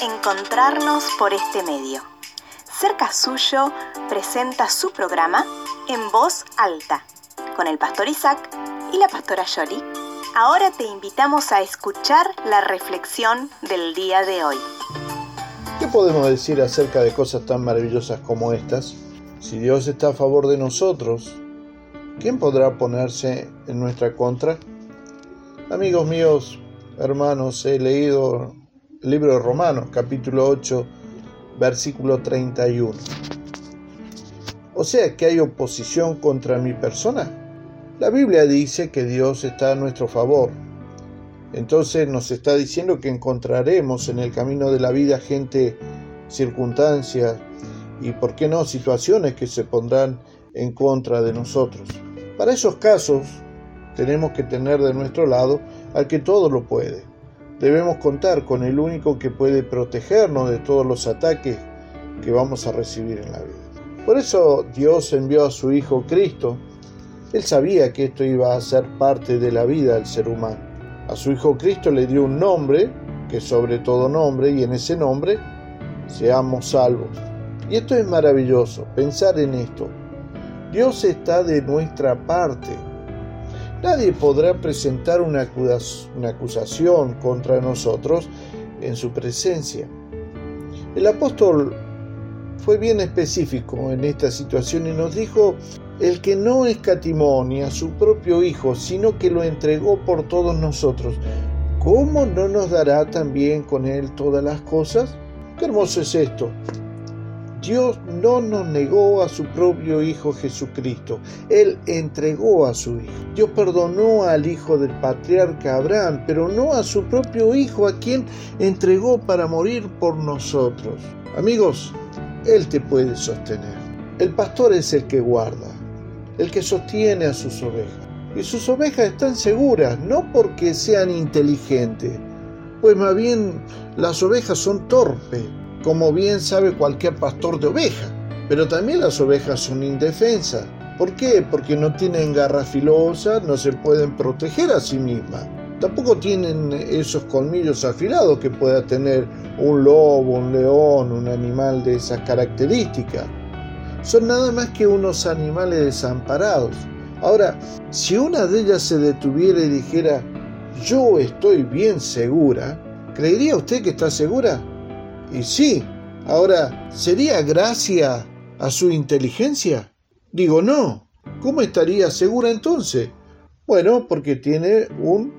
encontrarnos por este medio. Cerca Suyo presenta su programa en voz alta con el pastor Isaac y la pastora Yoli. Ahora te invitamos a escuchar la reflexión del día de hoy. ¿Qué podemos decir acerca de cosas tan maravillosas como estas? Si Dios está a favor de nosotros, ¿quién podrá ponerse en nuestra contra? Amigos míos, hermanos, he leído libro de Romanos, capítulo 8, versículo 31. O sea que hay oposición contra mi persona. La Biblia dice que Dios está a nuestro favor. Entonces nos está diciendo que encontraremos en el camino de la vida gente, circunstancias y, por qué no, situaciones que se pondrán en contra de nosotros. Para esos casos tenemos que tener de nuestro lado al que todo lo puede. Debemos contar con el único que puede protegernos de todos los ataques que vamos a recibir en la vida. Por eso Dios envió a su Hijo Cristo. Él sabía que esto iba a ser parte de la vida del ser humano. A su Hijo Cristo le dio un nombre, que sobre todo nombre, y en ese nombre seamos salvos. Y esto es maravilloso, pensar en esto. Dios está de nuestra parte. Nadie podrá presentar una acusación contra nosotros en su presencia. El apóstol fue bien específico en esta situación y nos dijo, el que no escatimó ni a su propio Hijo, sino que lo entregó por todos nosotros, ¿cómo no nos dará también con él todas las cosas? Qué hermoso es esto. Dios no nos negó a su propio Hijo Jesucristo, Él entregó a su Hijo. Dios perdonó al hijo del patriarca Abraham, pero no a su propio Hijo, a quien entregó para morir por nosotros. Amigos, Él te puede sostener. El pastor es el que guarda, el que sostiene a sus ovejas. Y sus ovejas están seguras, no porque sean inteligentes, pues más bien las ovejas son torpes como bien sabe cualquier pastor de oveja. Pero también las ovejas son indefensas. ¿Por qué? Porque no tienen garras filosas, no se pueden proteger a sí mismas. Tampoco tienen esos colmillos afilados que pueda tener un lobo, un león, un animal de esas características. Son nada más que unos animales desamparados. Ahora, si una de ellas se detuviera y dijera, yo estoy bien segura, ¿creería usted que está segura? Y sí, ahora, ¿sería gracia a su inteligencia? Digo, no. ¿Cómo estaría segura entonces? Bueno, porque tiene un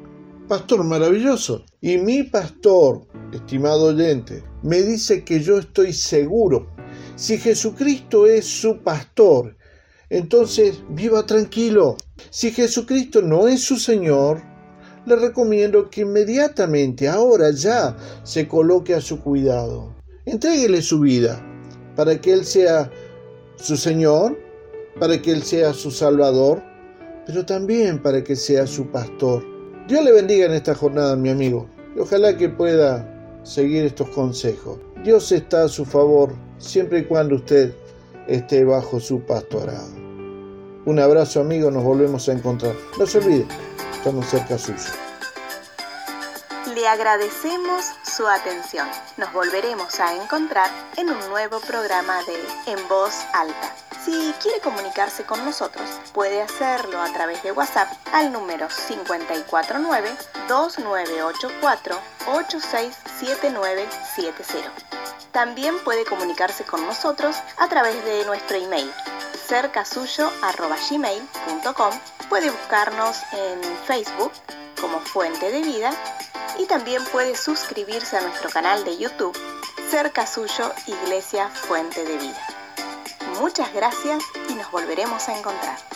pastor maravilloso. Y mi pastor, estimado oyente, me dice que yo estoy seguro. Si Jesucristo es su pastor, entonces viva tranquilo. Si Jesucristo no es su Señor, le recomiendo que inmediatamente, ahora ya, se coloque a su cuidado. Entréguele su vida para que Él sea su Señor, para que Él sea su Salvador, pero también para que sea su pastor. Dios le bendiga en esta jornada, mi amigo, y ojalá que pueda seguir estos consejos. Dios está a su favor siempre y cuando usted esté bajo su pastorado. Un abrazo, amigo, nos volvemos a encontrar. No se olvide, estamos cerca suyo. Le agradecemos su atención. Nos volveremos a encontrar en un nuevo programa de En Voz Alta. Si quiere comunicarse con nosotros, puede hacerlo a través de WhatsApp al número 549-2984-867970. También puede comunicarse con nosotros a través de nuestro email cercasuyo.gmail.com Puede buscarnos en Facebook como Fuente de Vida y también puede suscribirse a nuestro canal de YouTube Cerca Suyo Iglesia Fuente de Vida. Muchas gracias y nos volveremos a encontrar.